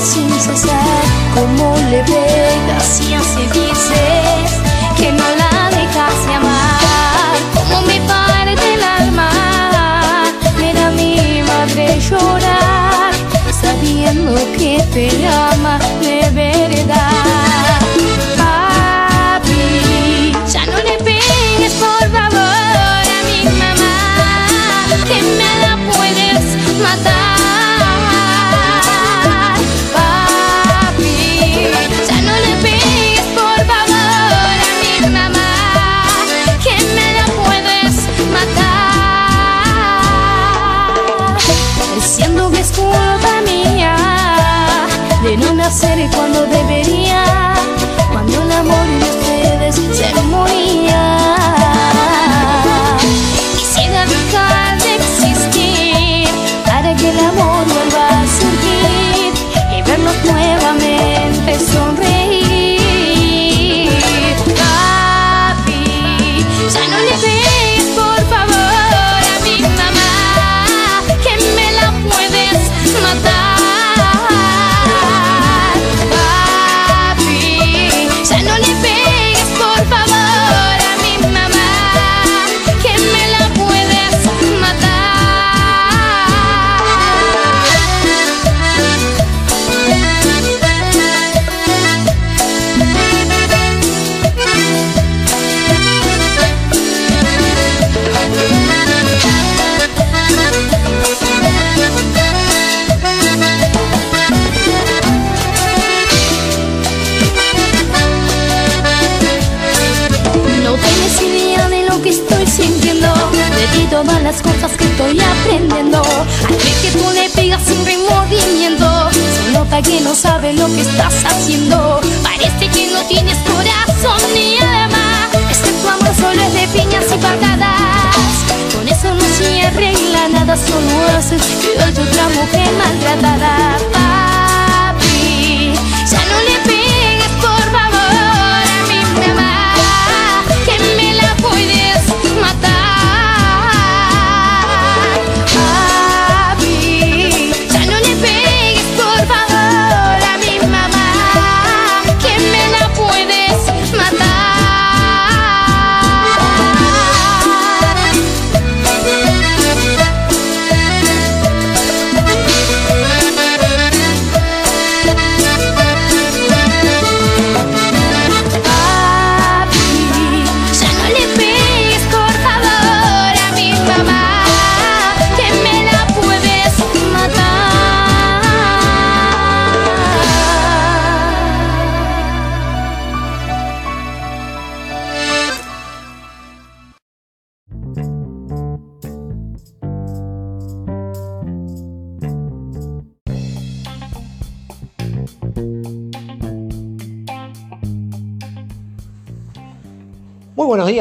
cesar. Como le pegas y así dices que no la dejas de amar. Como me parte el alma, ver a mi madre llorar, sabiendo que te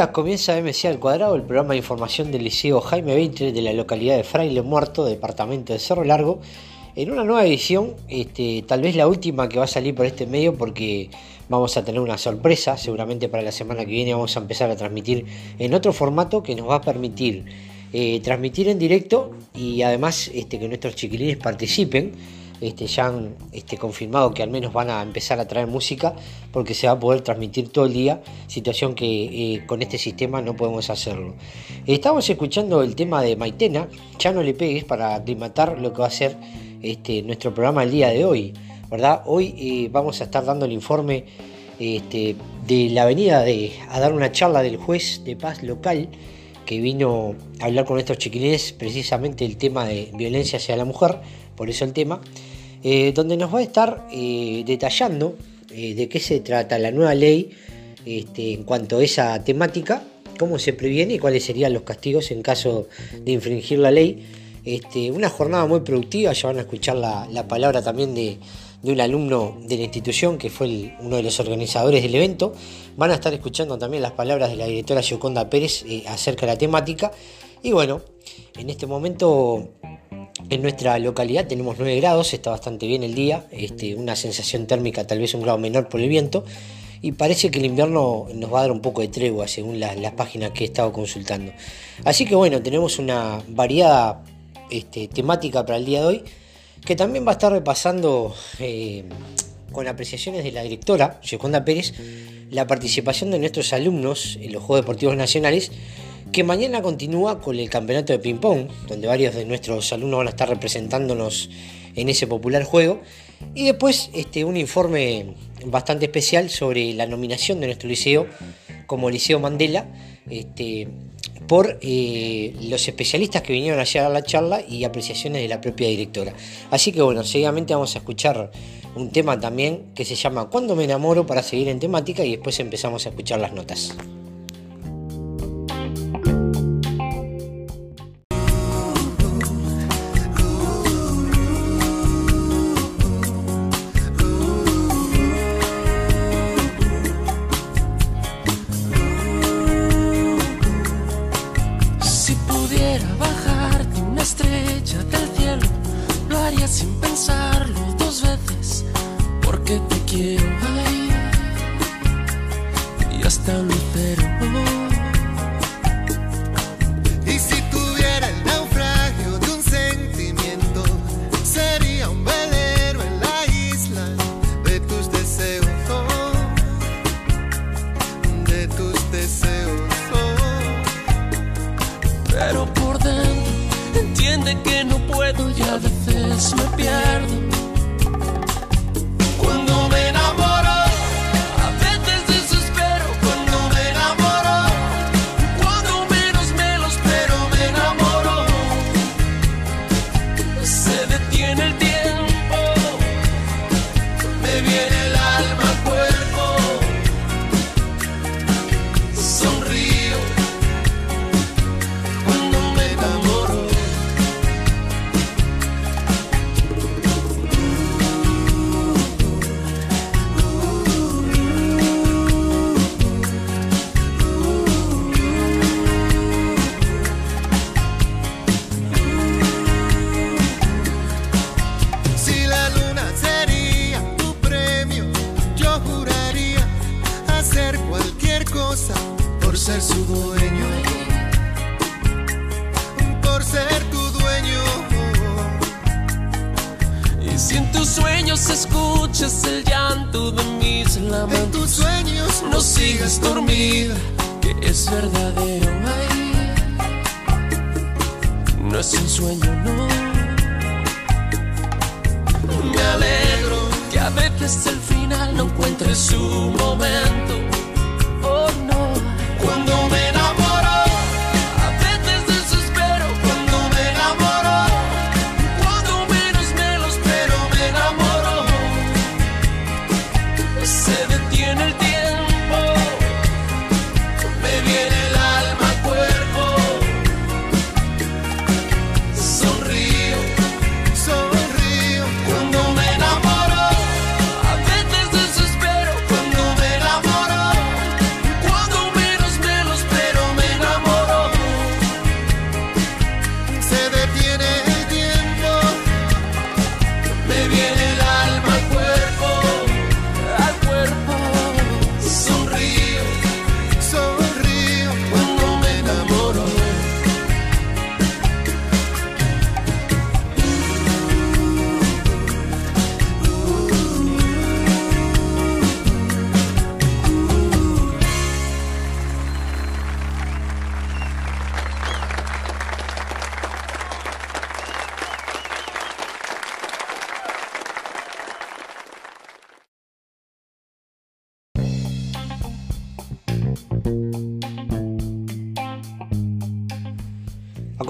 Comienza MC al cuadrado, el programa de información del Liceo Jaime Vintre de la localidad de Fraile Muerto, departamento de Cerro Largo, en una nueva edición, este, tal vez la última que va a salir por este medio porque vamos a tener una sorpresa, seguramente para la semana que viene vamos a empezar a transmitir en otro formato que nos va a permitir eh, transmitir en directo y además este, que nuestros chiquilines participen. Este, ya han este, confirmado que al menos van a empezar a traer música porque se va a poder transmitir todo el día, situación que eh, con este sistema no podemos hacerlo. Estamos escuchando el tema de Maitena, ya no le pegues para aclimatar lo que va a ser este, nuestro programa el día de hoy. ¿verdad? Hoy eh, vamos a estar dando el informe de la venida de, a dar una charla del juez de paz local que vino a hablar con estos chiquilines precisamente el tema de violencia hacia la mujer, por eso el tema, eh, donde nos va a estar eh, detallando eh, de qué se trata la nueva ley este, en cuanto a esa temática, cómo se previene y cuáles serían los castigos en caso de infringir la ley. Este, una jornada muy productiva, ya van a escuchar la, la palabra también de, un alumno de la institución que fue uno de los organizadores del evento. Van a estar escuchando también las palabras de la directora Gioconda Pérez acerca de la temática. Y bueno, en este momento en nuestra localidad tenemos 9 grados, está bastante bien el día, este, una sensación térmica tal vez un grado menor por el viento. Y parece que el invierno nos va a dar un poco de tregua según la- las páginas que he estado consultando. Así que bueno, tenemos una variada este, temática para el día de hoy. que también va a estar repasando eh, con apreciaciones de la directora, Yoconda Pérez, la participación de nuestros alumnos en los Juegos Deportivos Nacionales, que mañana continúa con el campeonato de ping-pong, donde varios de nuestros alumnos van a estar representándonos en ese popular juego. Y después este, un informe bastante especial sobre la nominación de nuestro liceo como Liceo Mandela este, por eh, los especialistas que vinieron a a la charla y apreciaciones de la propia directora. Así que bueno, seguidamente vamos a escuchar un tema también que se llama Cuando me enamoro para seguir en temática y después empezamos a escuchar las notas.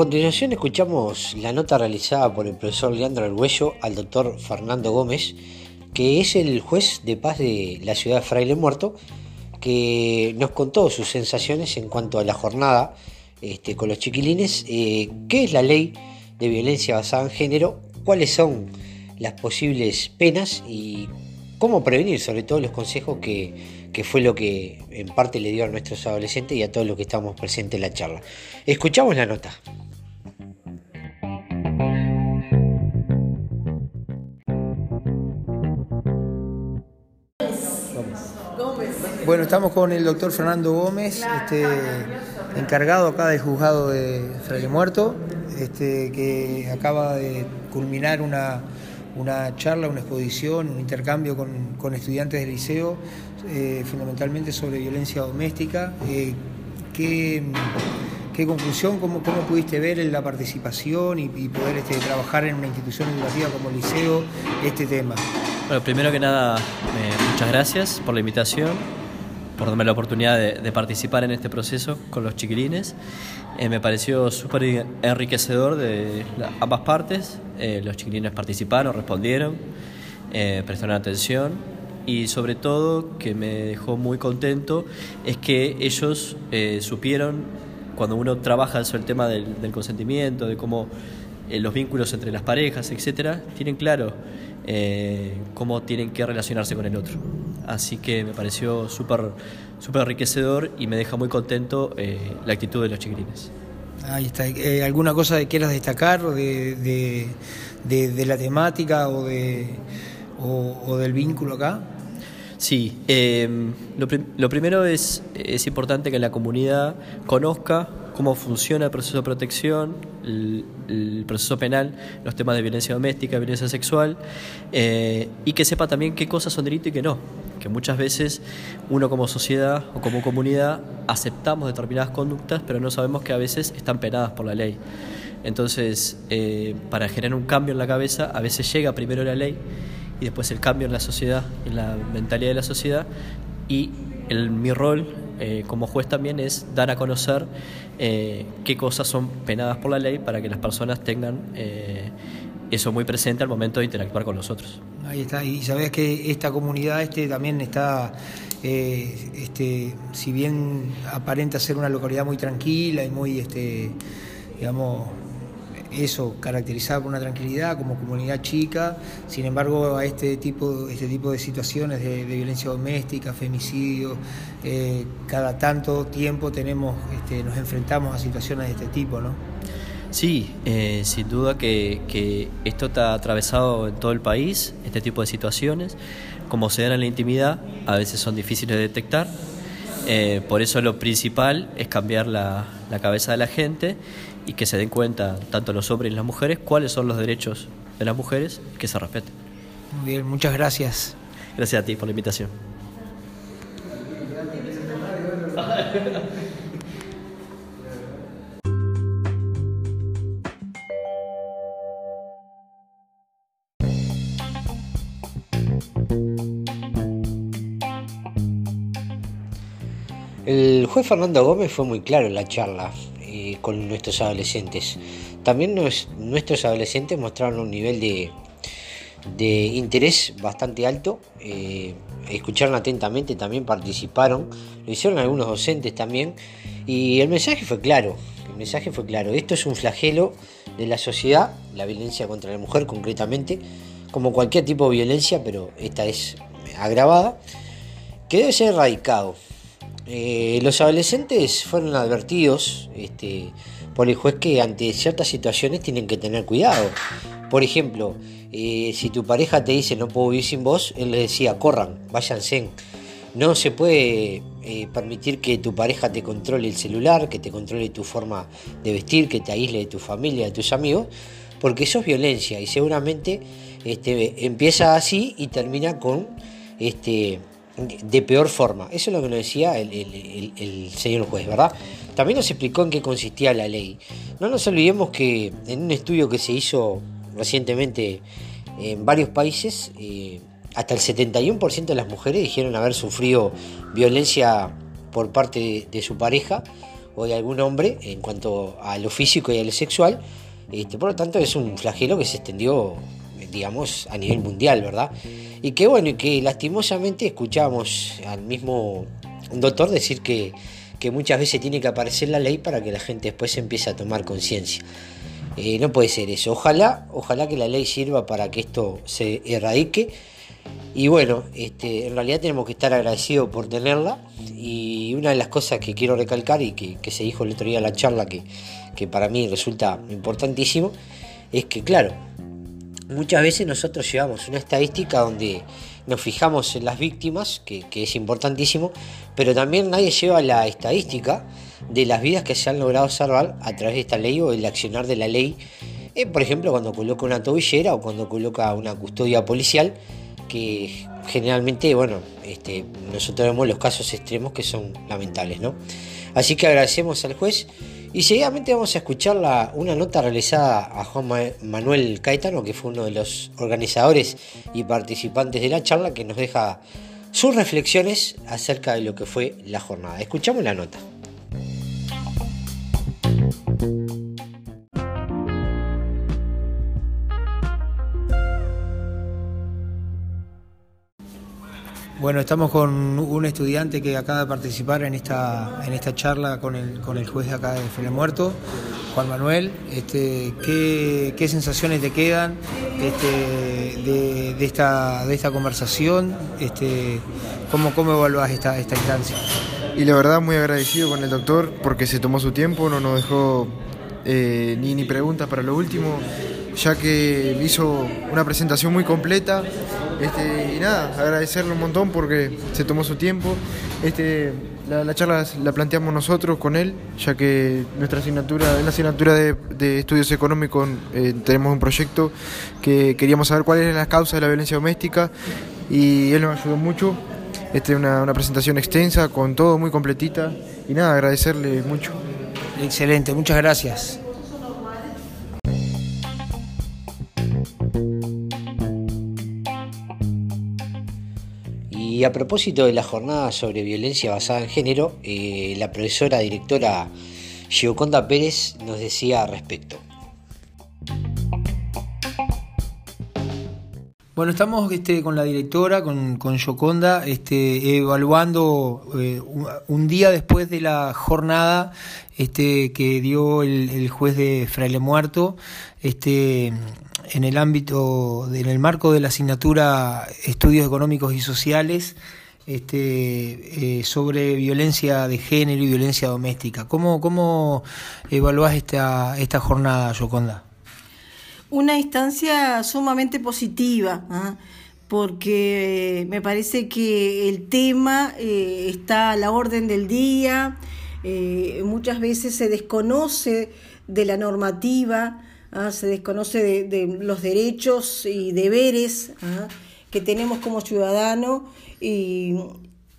Continuación escuchamos la nota realizada por el profesor Leandro Arguello al doctor Fernando Gómez, que es el juez de paz de la ciudad de Fraile Muerto, que nos contó sus sensaciones en cuanto a la jornada este, con los chiquilines, eh, qué es la ley de violencia basada en género, cuáles son las posibles penas y cómo prevenir, sobre todo los consejos que, que, fue lo que en parte le dio a nuestros adolescentes y a todos los que estamos presentes en la charla. Escuchamos la nota. Bueno, estamos con el doctor Fernando Gómez, este, encargado acá del juzgado de Fraile Muerto, este, que acaba de culminar una, charla, una exposición, un intercambio con, estudiantes del liceo, eh, fundamentalmente sobre violencia doméstica. Eh, ¿qué, conclusión, cómo, cómo, pudiste ver la participación y, poder este, trabajar en una institución educativa como el liceo este tema? Bueno, primero que nada, muchas gracias por la invitación por darme la oportunidad de, participar en este proceso con los chiquilines. Eh, me pareció súper enriquecedor de ambas partes. Eh, los chiquilines participaron, respondieron, eh, prestaron atención y sobre todo que me dejó muy contento es que ellos supieron, cuando uno trabaja sobre el tema del, del consentimiento, de cómo los vínculos entre las parejas, etcétera, tienen claro cómo tienen que relacionarse con el otro. Así que me pareció súper súper enriquecedor y me deja muy contento eh, la actitud de los chiquilines. Ahí está. Eh, ¿Alguna cosa que quieras destacar de, de, la temática o, de, o, del vínculo acá? Sí, em, lo, lo, primero es, es importante que la comunidad conozca cómo funciona el proceso de protección, el, proceso penal, los temas de violencia doméstica, violencia sexual, eh, y que sepa también qué cosas son delito y qué no. Que muchas veces uno como sociedad o como comunidad aceptamos determinadas conductas, pero no sabemos que a veces están penadas por la ley. Entonces, eh, para generar un cambio en la cabeza, a veces llega primero la ley y después el cambio en la sociedad, en la mentalidad de la sociedad, y el, mi rol eh, como juez también es dar a conocer eh, qué cosas son penadas por la ley para que las personas tengan eh, eso muy presente al momento de interactuar con nosotros. Ahí está, y sabes que esta comunidad este también está, este, si bien aparenta ser una localidad muy tranquila y muy, este, digamos, eso, caracterizada por una tranquilidad como comunidad chica, sin embargo a este tipo, este tipo de situaciones de, violencia doméstica, femicidio, eh, cada tanto tiempo tenemos, este, nos enfrentamos a situaciones de este tipo, ¿no? Sí, eh, sin duda que, esto está atravesado en todo el país, este tipo de situaciones, como se dan en la intimidad, a veces son difíciles de detectar, eh, por eso lo principal es cambiar la, la cabeza de la gente y que se den cuenta, tanto los hombres y las mujeres, cuáles son los derechos de las mujeres y que se respeten. Muy bien, muchas gracias. Gracias a ti por la invitación. El juez Fernando Gómez fue muy claro en la charla con nuestros adolescentes. También nuestros adolescentes mostraron un nivel de, de interés bastante alto, eh, escucharon atentamente, también participaron, lo hicieron algunos docentes también, y el mensaje fue claro, el mensaje fue claro, esto es un flagelo de la sociedad, la violencia contra la mujer concretamente, como cualquier tipo de violencia, pero esta es agravada, que debe ser erradicado. Eh, los adolescentes fueron advertidos este, por el juez que ante ciertas situaciones tienen que tener cuidado. Por ejemplo, eh, si tu pareja te dice no puedo vivir sin vos, él le decía corran, váyanse. No se puede eh, permitir que tu pareja te controle el celular, que te controle tu forma de vestir, que te aísle de tu familia, de tus amigos, porque eso es violencia y seguramente este, empieza así y termina con este, de peor forma. Eso es lo que nos decía el, señor juez, ¿verdad? También nos explicó en qué consistía la ley. No nos olvidemos que en un estudio que se hizo recientemente en varios países, eh, hasta el 71% de las mujeres dijeron haber sufrido violencia por parte de, su pareja o de algún hombre en cuanto a lo físico y a lo sexual. Este, por lo tanto, es un flagelo que se extendió, digamos, a nivel mundial, ¿verdad? Y que bueno, y que lastimosamente escuchamos al mismo doctor decir que, muchas veces tiene que aparecer la ley para que la gente después empiece a tomar conciencia. Eh, no puede ser eso. Ojalá, ojalá que la ley sirva para que esto se erradique. Y bueno, este, en realidad tenemos que estar agradecidos por tenerla. Y una de las cosas que quiero recalcar y que, se dijo el otro día en la charla, que, que para mí resulta importantísimo, es que claro, muchas veces nosotros llevamos una estadística donde nos fijamos en las víctimas, que, es importantísimo, pero también nadie lleva la estadística de las vidas que se han logrado salvar a través de esta ley o el accionar de la ley eh, por ejemplo cuando coloca una tobillera o cuando coloca una custodia policial, que generalmente, bueno, este, nosotros vemos los casos extremos que son lamentables, ¿no? Así que agradecemos al juez y seguidamente vamos a escuchar la, una nota realizada a Juan Manuel Caetano, que fue uno de los organizadores y participantes de la charla, que nos deja sus reflexiones acerca de lo que fue la jornada. Escuchamos la nota. Bueno, estamos con un estudiante que acaba de participar en esta, en esta charla con el, con el juez de acá de Frele Muerto, Juan Manuel. Este, ¿qué, sensaciones te quedan este, de, esta, de esta conversación? Este, ¿cómo, ¿Cómo evaluás esta, esta instancia? Y la verdad muy agradecido con el doctor porque se tomó su tiempo, no nos dejó eh, ni, ni preguntas para lo último, ya que hizo una presentación muy completa este, y nada, agradecerle un montón porque se tomó su tiempo. Este, la, charla la planteamos nosotros con él, ya que nuestra asignatura, en la asignatura de, estudios económicos eh, tenemos un proyecto que queríamos saber cuáles eran las causas de la violencia doméstica y él nos ayudó mucho. Este, una, una presentación extensa, con todo muy completita y nada, agradecerle mucho. Excelente, muchas gracias. Y a propósito de la jornada sobre violencia basada en género, eh, la profesora directora Gioconda Pérez nos decía al respecto. Bueno, estamos este, con la directora, con, con Gioconda, este, evaluando eh, un día después de la jornada este, que dio el, el juez de Fraile Muerto, este, en el ámbito, en el marco de la asignatura Estudios Económicos y Sociales, este, eh, sobre violencia de género y violencia doméstica. ¿Cómo, cómo evaluás esta, esta jornada, Yoconda? Una instancia sumamente positiva, ¿ah? porque me parece que el tema eh, está a la orden del día, eh, muchas veces se desconoce de la normativa, ¿ah? se desconoce de, los derechos y deberes ¿ah? que tenemos como ciudadanos y,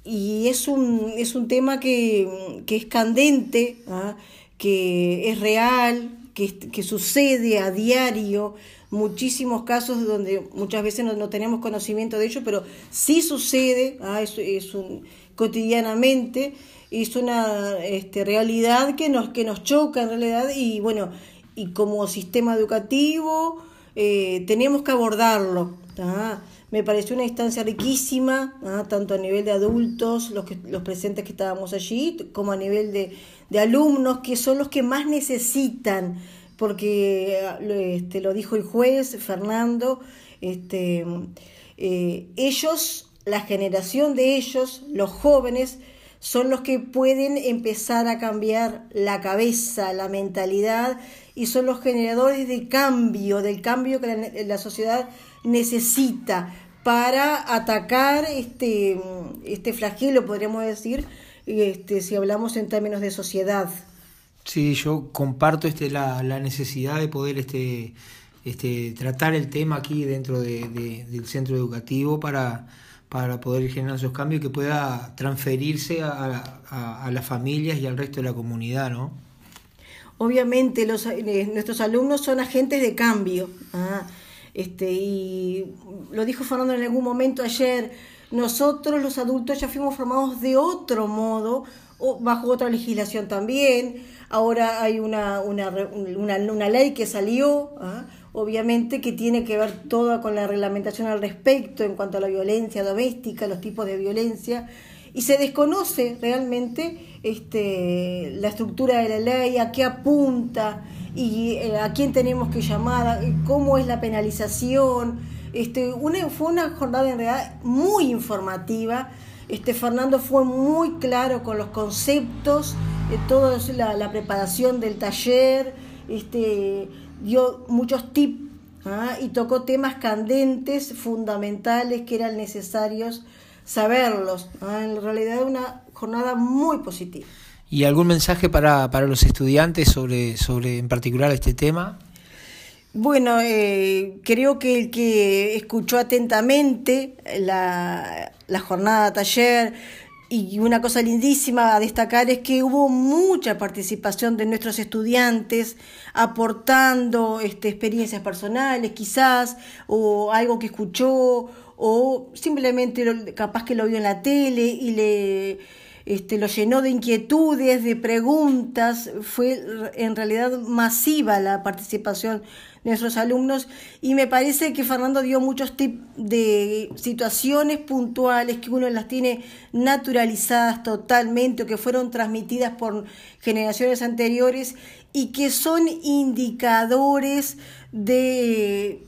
es, un, es un tema que, es candente, ¿ah? que es real, que, sucede a diario, muchísimos casos donde muchas veces no, tenemos conocimiento de ello, pero sí sucede, es, es un, cotidianamente, es una este, realidad que nos, que nos choca en realidad y bueno, y como sistema educativo eh, tenemos que abordarlo. Me pareció una instancia riquísima, tanto a nivel de adultos, los, que, los presentes que estábamos allí, como a nivel de, de alumnos, que son los que más necesitan, porque este, lo dijo el juez Fernando, este, eh, ellos, la generación de ellos, los jóvenes, son los que pueden empezar a cambiar la cabeza, la mentalidad y son los generadores de cambio, del cambio que la, sociedad necesita para atacar este, este flagelo, podríamos decir, este, si hablamos en términos de sociedad. Sí, yo comparto este, la, la necesidad de poder este, este, tratar el tema aquí dentro de, del centro educativo para, para poder generar esos cambios que pueda transferirse a, a, a las familias y al resto de la comunidad, ¿no? Obviamente los, eh, nuestros alumnos son agentes de cambio. ¿ah? Este, y lo dijo Fernando en algún momento ayer, nosotros los adultos ya fuimos formados de otro modo, o bajo otra legislación también. Ahora hay una, una, una, ley que salió, ¿ah? obviamente que tiene que ver toda con la reglamentación al respecto en cuanto a la violencia doméstica, los tipos de violencia y se desconoce realmente este, la estructura de la ley, a qué apunta y eh, a quién tenemos que llamar, cómo es la penalización. Este, fue una jornada en realidad muy informativa. Este, Fernando fue muy claro con los conceptos, eh, toda la, preparación del taller, este, dio muchos tips ¿ah? y tocó temas candentes, fundamentales que eran necesarios saberlos. En realidad una jornada muy positiva. ¿Y algún mensaje para, para los estudiantes sobre, sobre en particular este tema? Bueno, eh, creo que el que escuchó atentamente la, la jornada taller y una cosa lindísima a destacar es que hubo mucha participación de nuestros estudiantes aportando este, experiencias personales quizás o algo que escuchó o simplemente capaz que lo vio en la tele y le este, lo llenó de inquietudes, de preguntas, fue en realidad masiva la participación de nuestros alumnos y me parece que Fernando dio muchos tips de situaciones puntuales que uno las tiene naturalizadas totalmente o que fueron transmitidas por generaciones anteriores y que son indicadores de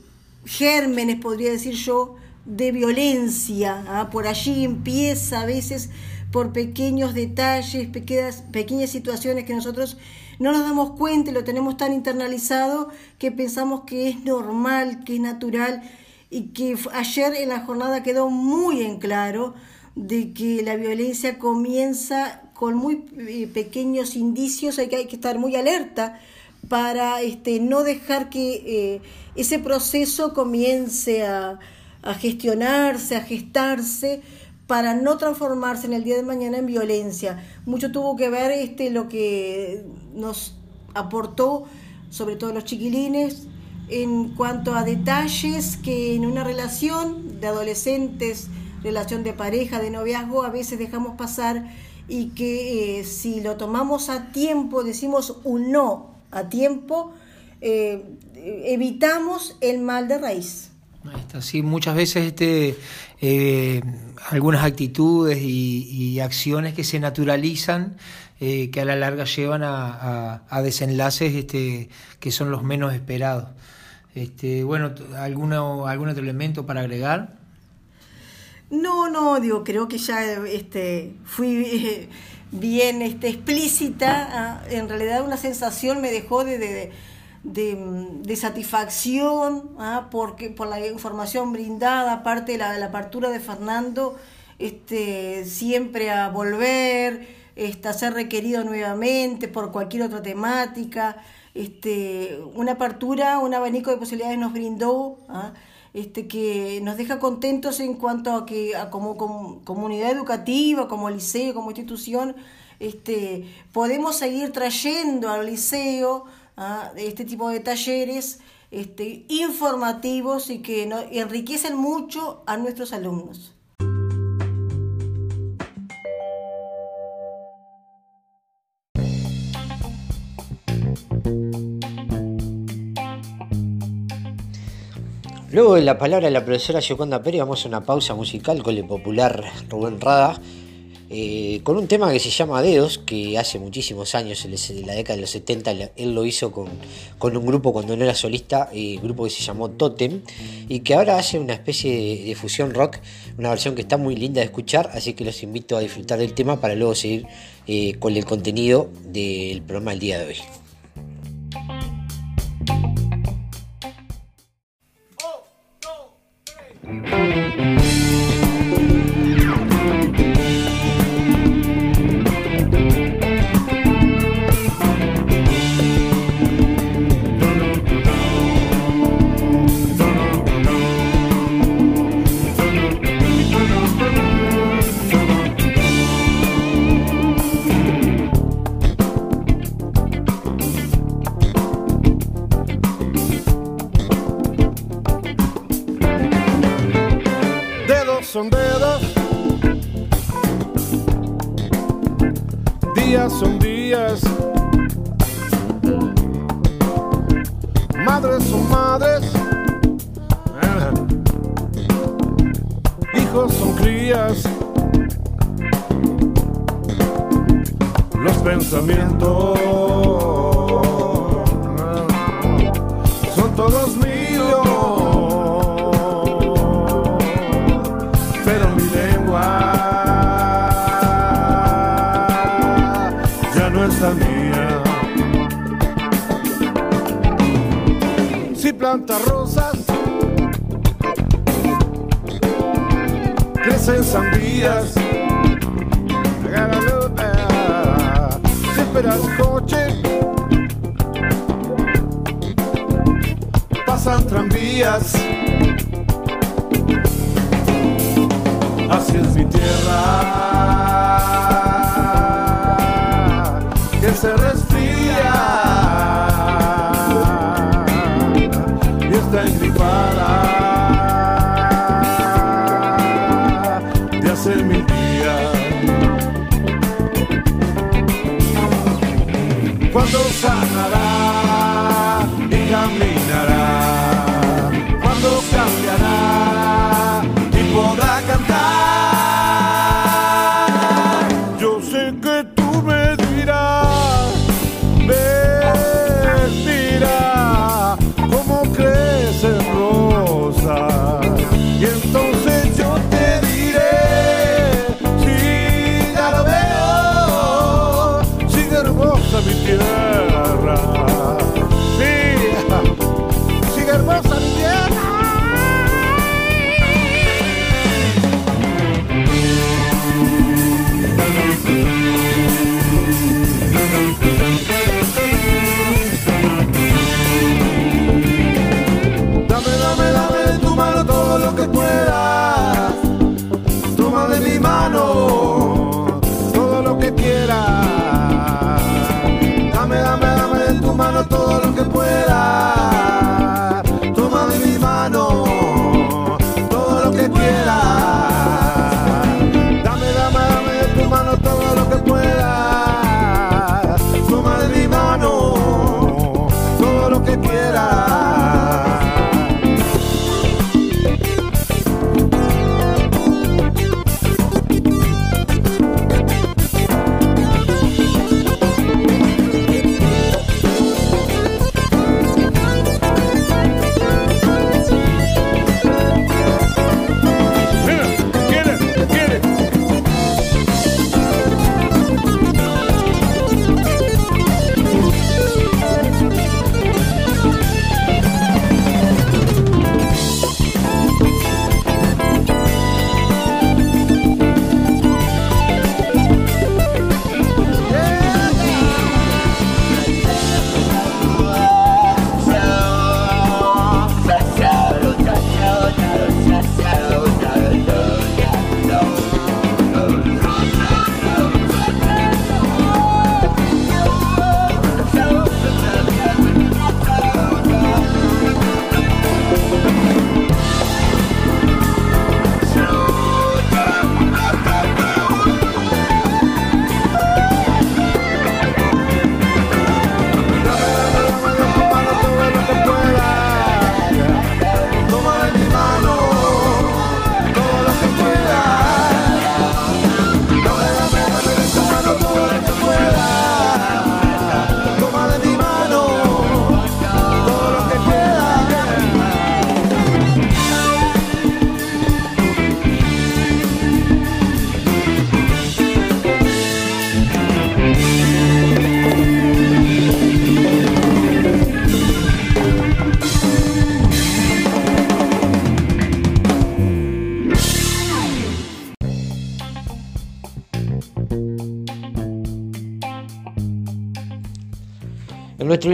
gérmenes, podría decir yo, de violencia. ¿ah? Por allí empieza a veces por pequeños detalles, pequeñas, pequeñas situaciones que nosotros no nos damos cuenta y lo tenemos tan internalizado que pensamos que es normal, que es natural y que ayer en la jornada quedó muy en claro de que la violencia comienza con muy eh, pequeños indicios, hay que, hay que estar muy alerta para este, no dejar que eh, ese proceso comience a, a gestionarse, a gestarse para no transformarse en el día de mañana en violencia. Mucho tuvo que ver este, lo que nos aportó, sobre todo los chiquilines, en cuanto a detalles que en una relación de adolescentes, relación de pareja, de noviazgo, a veces dejamos pasar y que eh, si lo tomamos a tiempo, decimos un no a tiempo, eh, evitamos el mal de raíz. Sí, muchas veces este, eh, algunas actitudes y, acciones que se naturalizan, eh, que a la larga llevan a, desenlaces este, que son los menos esperados. Este, bueno, ¿alguno, ¿algún otro elemento para agregar? No, no, digo, creo que ya este, fui eh, bien este, explícita. Ah, en realidad una sensación me dejó de de, satisfacción ¿ah? porque, por la información brindada, aparte de la, la apertura de Fernando, este, siempre a volver, este, a ser requerido nuevamente por cualquier otra temática. Este, una apertura, un abanico de posibilidades nos brindó, ¿ah? este, que nos deja contentos en cuanto a que como, como, comunidad educativa, como liceo, como institución, este, podemos seguir trayendo al liceo ¿ah? este tipo de talleres este, informativos y que enriquecen mucho a nuestros alumnos. Luego de la palabra de la profesora Gioconda Pérez, vamos a una pausa musical con el popular Rubén Rada eh, con un tema que se llama Dedos, que hace muchísimos años, en la década de los 70, él lo hizo con, con un grupo cuando no era solista, eh, grupo que se llamó Totem, y que ahora hace una especie de, fusión rock, una versión que está muy linda de escuchar, así que los invito a disfrutar del tema para luego seguir eh, con el contenido del programa del día de hoy. Oh, días son días. Madres son madres. Ah. Hijos son crías. Los pensamientos ah, son todos plantas rosas, crecen sandías, se espera el coche, pasan tranvías. Así es mi tierra. Lo que puedas.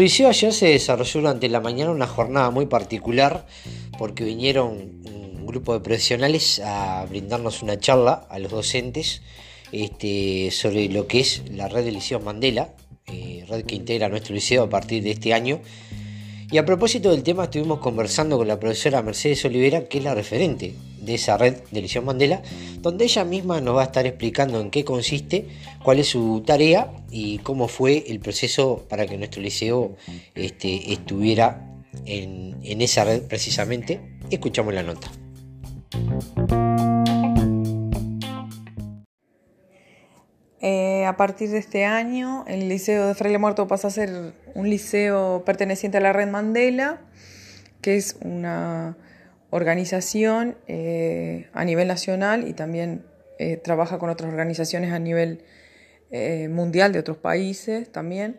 Liceo ayer se desarrolló durante la mañana una jornada muy particular porque vinieron un grupo de profesionales a brindarnos una charla a los docentes este, sobre lo que es la red de Liceo Mandela, eh, red que integra nuestro liceo a partir de este año. Y a propósito del tema estuvimos conversando con la profesora Mercedes Olivera, que es la referente de esa red de Liceo Mandela, donde ella misma nos va a estar explicando en qué consiste, cuál es su tarea y cómo fue el proceso para que nuestro liceo este, estuviera en, en esa red precisamente. Escuchamos la nota. Eh, a partir de este año, el Liceo de Fraile Muerto pasa a ser un liceo perteneciente a la Red Mandela, que es una organización eh, a nivel nacional y también eh, trabaja con otras organizaciones a nivel mundial de otros países también.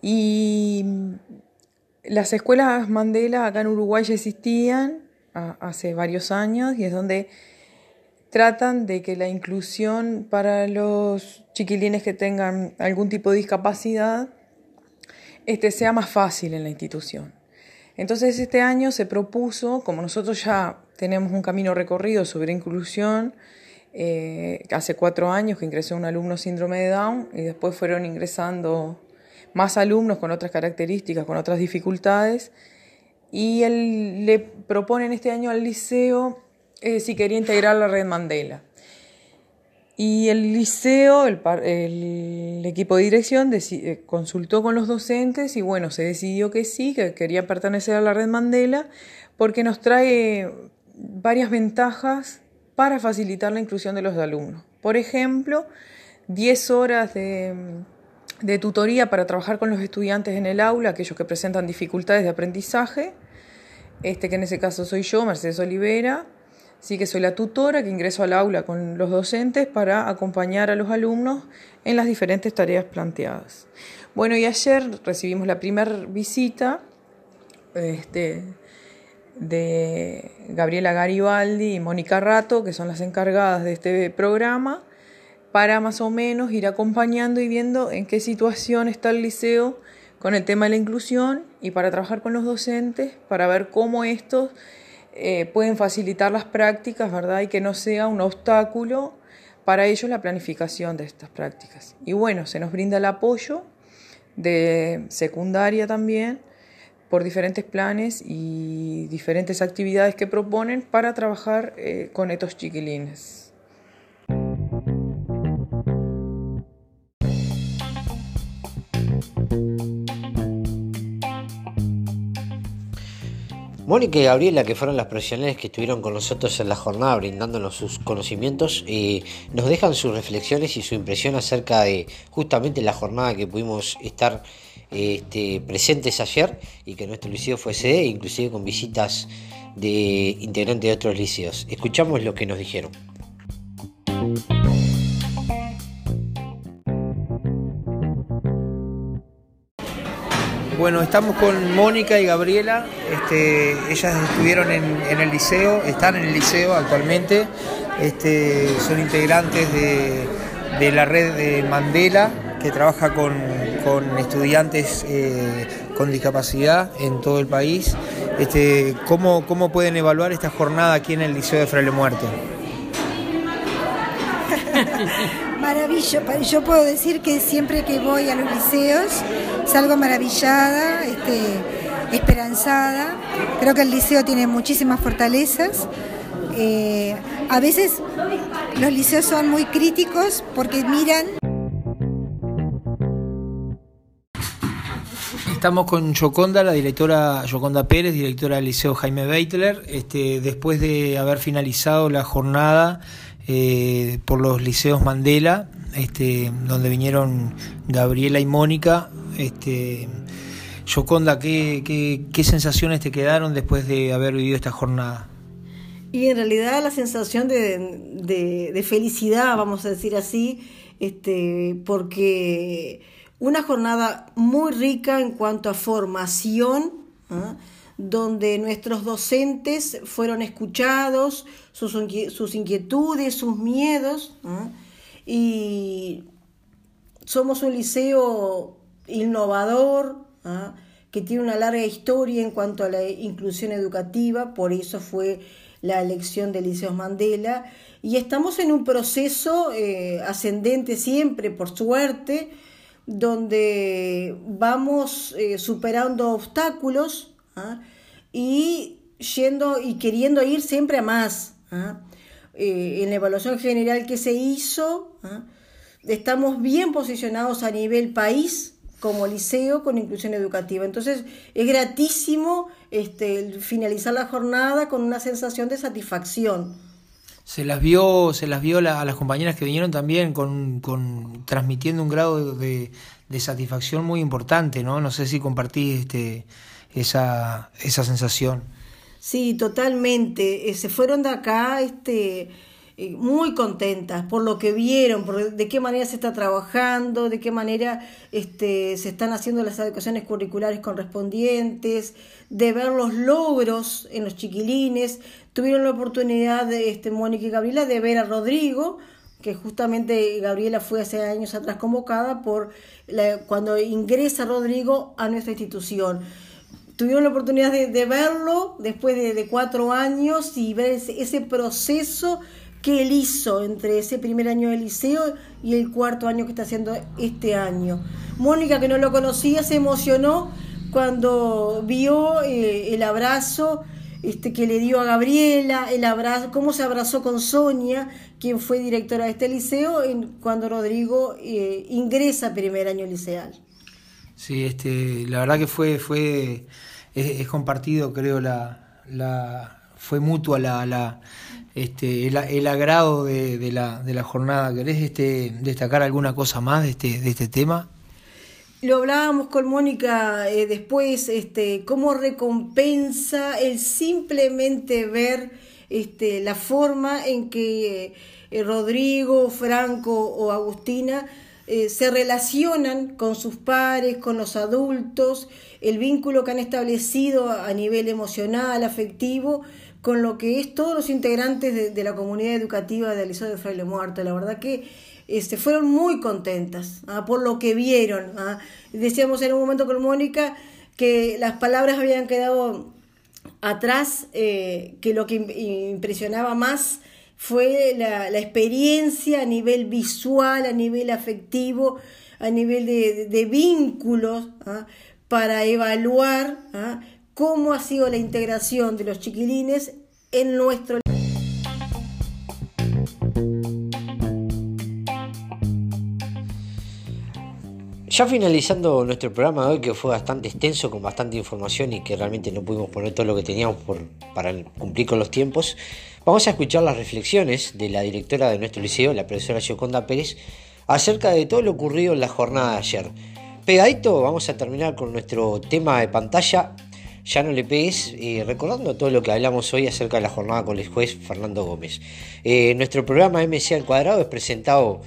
Y las escuelas Mandela acá en Uruguay ya existían hace varios años y es donde tratan de que la inclusión para los chiquilines que tengan algún tipo de discapacidad este, sea más fácil en la institución. Entonces este año se propuso, como nosotros ya tenemos un camino recorrido sobre inclusión, eh, hace cuatro años que ingresó un alumno síndrome de Down y después fueron ingresando más alumnos con otras características, con otras dificultades. Y él le proponen este año al liceo eh, si quería integrar la red Mandela. Y el liceo, el, equipo de dirección eh, consultó con los docentes y bueno, se decidió que sí, que quería pertenecer a la red Mandela porque nos trae varias ventajas para facilitar la inclusión de los alumnos. Por ejemplo, 10 horas de, tutoría para trabajar con los estudiantes en el aula, aquellos que presentan dificultades de aprendizaje, este que en ese caso soy yo, Mercedes Olivera, sí que soy la tutora que ingreso al aula con los docentes para acompañar a los alumnos en las diferentes tareas planteadas. Bueno, y ayer recibimos la primera visita este, de Gabriela Garibaldi y Mónica Rato, que son las encargadas de este programa, para más o menos ir acompañando y viendo en qué situación está el liceo con el tema de la inclusión y para trabajar con los docentes, para ver cómo estos eh, pueden facilitar las prácticas, ¿verdad? Y que no sea un obstáculo para ellos la planificación de estas prácticas. Y bueno, se nos brinda el apoyo de secundaria también por diferentes planes y diferentes actividades que proponen para trabajar eh, con estos chiquilines. Mónica y Gabriela, que fueron las profesionales que estuvieron con nosotros en la jornada brindándonos sus conocimientos, eh, nos dejan sus reflexiones y su impresión acerca de justamente la jornada que pudimos estar este, presentes ayer y que nuestro liceo fue sede, inclusive con visitas de integrantes de otros liceos. Escuchamos lo que nos dijeron. Bueno, estamos con Mónica y Gabriela. Este, ellas estuvieron en, el liceo, están en el liceo actualmente. Este, son integrantes de la red de Mandela, que trabaja con, estudiantes eh, con discapacidad en todo el país. Este, ¿cómo, ¿Cómo pueden evaluar esta jornada aquí en el Liceo de Fraile Muerto? Maravilloso. Yo puedo decir que siempre que voy a los liceos salgo maravillada, este, esperanzada. Creo que el liceo tiene muchísimas fortalezas. Eh, a veces los liceos son muy críticos porque miran Estamos con Yoconda, la directora Yoconda Pérez, directora del Liceo Jaime Beitler, este, después de haber finalizado la jornada eh, por los liceos Mandela, este, donde vinieron Gabriela y Mónica. Este, Yoconda, ¿qué, sensaciones te quedaron después de haber vivido esta jornada? Y en realidad la sensación de, felicidad, vamos a decir así, este, porque una jornada muy rica en cuanto a formación, ¿ah? donde nuestros docentes fueron escuchados, sus, inquietudes, sus miedos, ¿ah? y somos un liceo innovador, ¿ah? que tiene una larga historia en cuanto a la inclusión educativa, por eso fue la elección de Liceos Mandela, y estamos en un proceso eh, ascendente siempre, por suerte, donde vamos eh, superando obstáculos ¿ah? y yendo y queriendo ir siempre a más. ¿ah? Eh, en la evaluación general que se hizo, estamos bien posicionados a nivel país como liceo con inclusión educativa. Entonces es gratísimo este, finalizar la jornada con una sensación de satisfacción se las vio, se las vio a las compañeras que vinieron también con, con transmitiendo un grado de, de, satisfacción muy importante, ¿no? No sé si compartís este, esa, esa sensación. Sí, totalmente. Eh, se fueron de acá, este, muy contentas por lo que vieron, por de qué manera se está trabajando, de qué manera este, se están haciendo las adecuaciones curriculares correspondientes, de ver los logros en los chiquilines. Tuvieron la oportunidad, de este, Mónica y Gabriela, de ver a Rodrigo, que justamente Gabriela fue hace años atrás convocada por cuando ingresa Rodrigo a nuestra institución tuvieron la oportunidad de, verlo después de, cuatro años y ver ese, proceso que él hizo entre ese primer año del liceo y el cuarto año que está haciendo este año. Mónica, que no lo conocía, se emocionó cuando vio eh, el abrazo este, que le dio a Gabriela, el abrazo, cómo se abrazó con Sonia, quien fue directora de este liceo, cuando Rodrigo eh, ingresa primer año liceal. Sí, este, la verdad que fue, fue es, compartido, creo, la, la fue mutua la, la este, el, agrado de, la, de la jornada. ¿Querés este, destacar alguna cosa más de este, de este tema? Lo hablábamos con Mónica eh, después, este, cómo recompensa el simplemente ver este, la forma en que eh, Rodrigo, Franco o Agustina eh, se relacionan con sus pares, con los adultos, el vínculo que han establecido a nivel emocional, afectivo, con lo que es todos los integrantes de, la comunidad educativa del Liceo de Fraile Muerto. La verdad que este, fueron muy contentas ¿ah? por lo que vieron. ¿ah? Decíamos en un momento con Mónica que las palabras habían quedado atrás, eh, que lo que impresionaba más fue la, experiencia a nivel visual, a nivel afectivo, a nivel de, vínculos, ¿ah? para evaluar ¿ah? Cómo ha sido la integración de los chiquilines en nuestro Ya finalizando nuestro programa de hoy, que fue bastante extenso, con bastante información y que realmente no pudimos poner todo lo que teníamos por, para cumplir con los tiempos, vamos a escuchar las reflexiones de la directora de nuestro liceo, la profesora Gioconda Pérez, acerca de todo lo ocurrido en la jornada de ayer. Pegadito, vamos a terminar con nuestro tema de pantalla. Ya no le pegues, eh, recordando todo lo que hablamos hoy acerca de la jornada con el juez Fernando Gómez. Eh, nuestro programa MC al cuadrado es presentado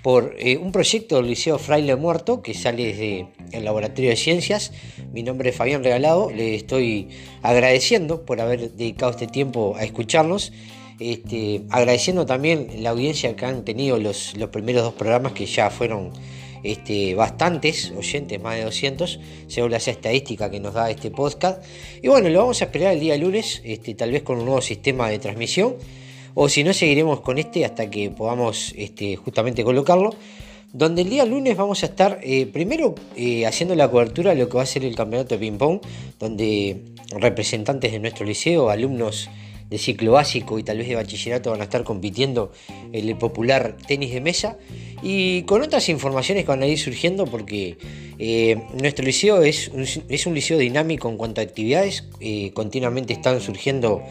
por eh, un proyecto del Liceo Fraile Muerto que sale desde el Laboratorio de Ciencias. Mi nombre es Fabián Regalado, le estoy agradeciendo por haber dedicado este tiempo a escucharnos. Este, agradeciendo también la audiencia que han tenido los, los primeros dos programas que ya fueron este, bastantes oyentes, más de 200, según la estadística que nos da este podcast. Y bueno, lo vamos a esperar el día lunes, este, tal vez con un nuevo sistema de transmisión o si no seguiremos con este hasta que podamos este, justamente colocarlo. Donde el día lunes vamos a estar eh, primero eh, haciendo la cobertura de lo que va a ser el campeonato de ping-pong, donde representantes de nuestro liceo, alumnos de ciclo básico y tal vez de bachillerato van a estar compitiendo en el popular tenis de mesa y con otras informaciones que van a ir surgiendo porque eh, nuestro liceo es un, es un, liceo dinámico en cuanto a actividades, continuamente están surgiendo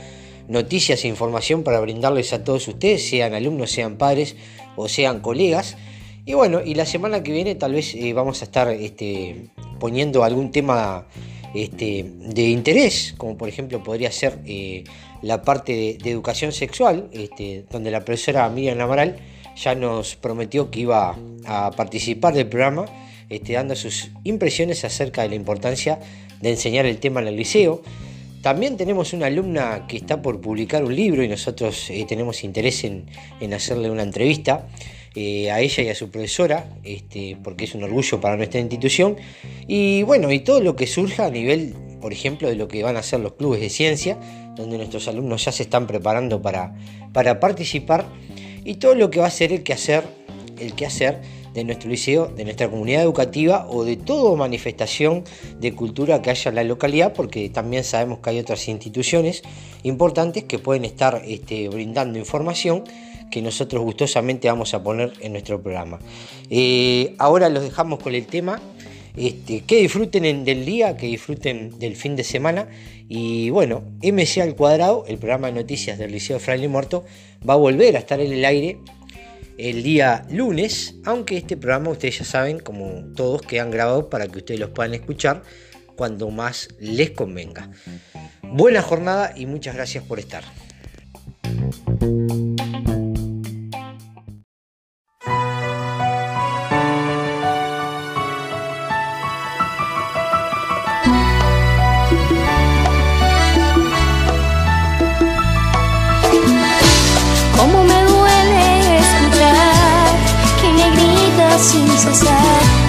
noticias e información para brindarles a todos ustedes, sean alumnos, sean padres o sean colegas. Y bueno, y la semana que viene tal vez eh, vamos a estar este, poniendo algún tema este, de interés, como por ejemplo podría ser eh, la parte de, educación sexual, este, donde la profesora Miriam Amaral ya nos prometió que iba a participar del programa, este, dando sus impresiones acerca de la importancia de enseñar el tema en el liceo. También tenemos una alumna que está por publicar un libro y nosotros eh, tenemos interés en, hacerle una entrevista eh, a ella y a su profesora, este, porque es un orgullo para nuestra institución. Y bueno, y todo lo que surja a nivel, por ejemplo, de lo que van a hacer los clubes de ciencia, donde nuestros alumnos ya se están preparando para, para participar, y todo lo que va a ser el quehacer, el de nuestro liceo, de nuestra comunidad educativa o de toda manifestación de cultura que haya en la localidad, porque también sabemos que hay otras instituciones importantes que pueden estar este, brindando información que nosotros gustosamente vamos a poner en nuestro programa. Eh, ahora los dejamos con el tema. Este, que disfruten del día, que disfruten del fin de semana. Y bueno, MC al cuadrado, el programa de noticias del Liceo Fraile Muerto, va a volver a estar en el aire el día lunes, aunque este programa ustedes ya saben, como todos, quedan grabados para que ustedes los puedan escuchar cuando más les convenga. Buena jornada y muchas gracias por estar.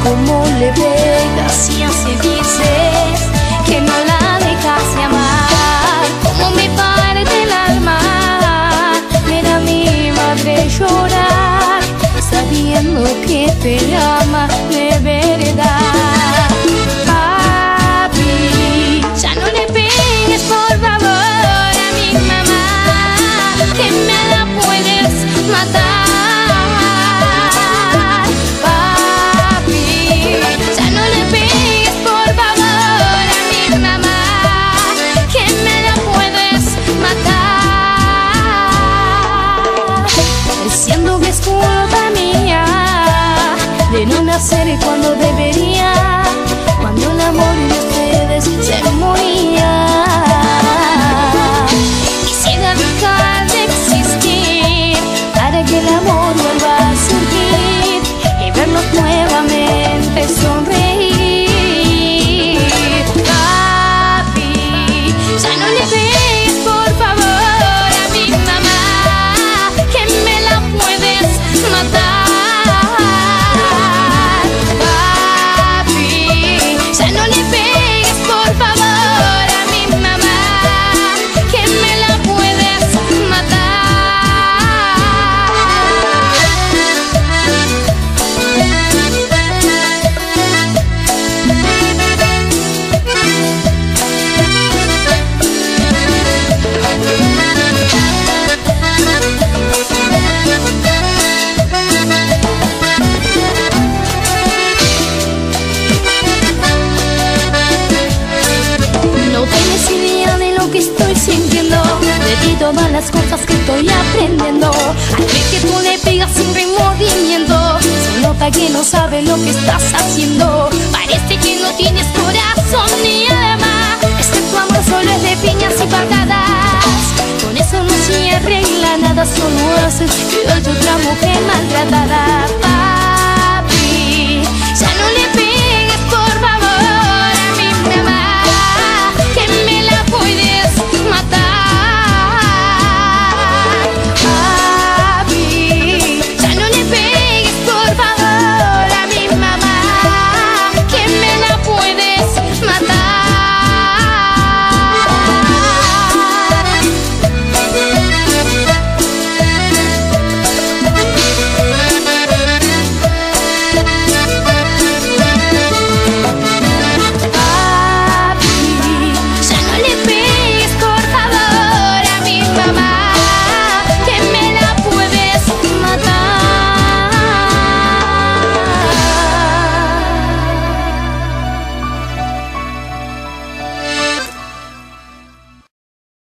Como le pegas y así dices De todas las cosas que estoy aprendiendo. Ver que tú le pegas sin remordimiento. Se nota que no sabes lo que estás haciendo. Parece que no tienes corazón ni alma. Es que tu amor solo es de piñas y patadas. Con eso no se arregla nada Solo haces que otra mujer maltratada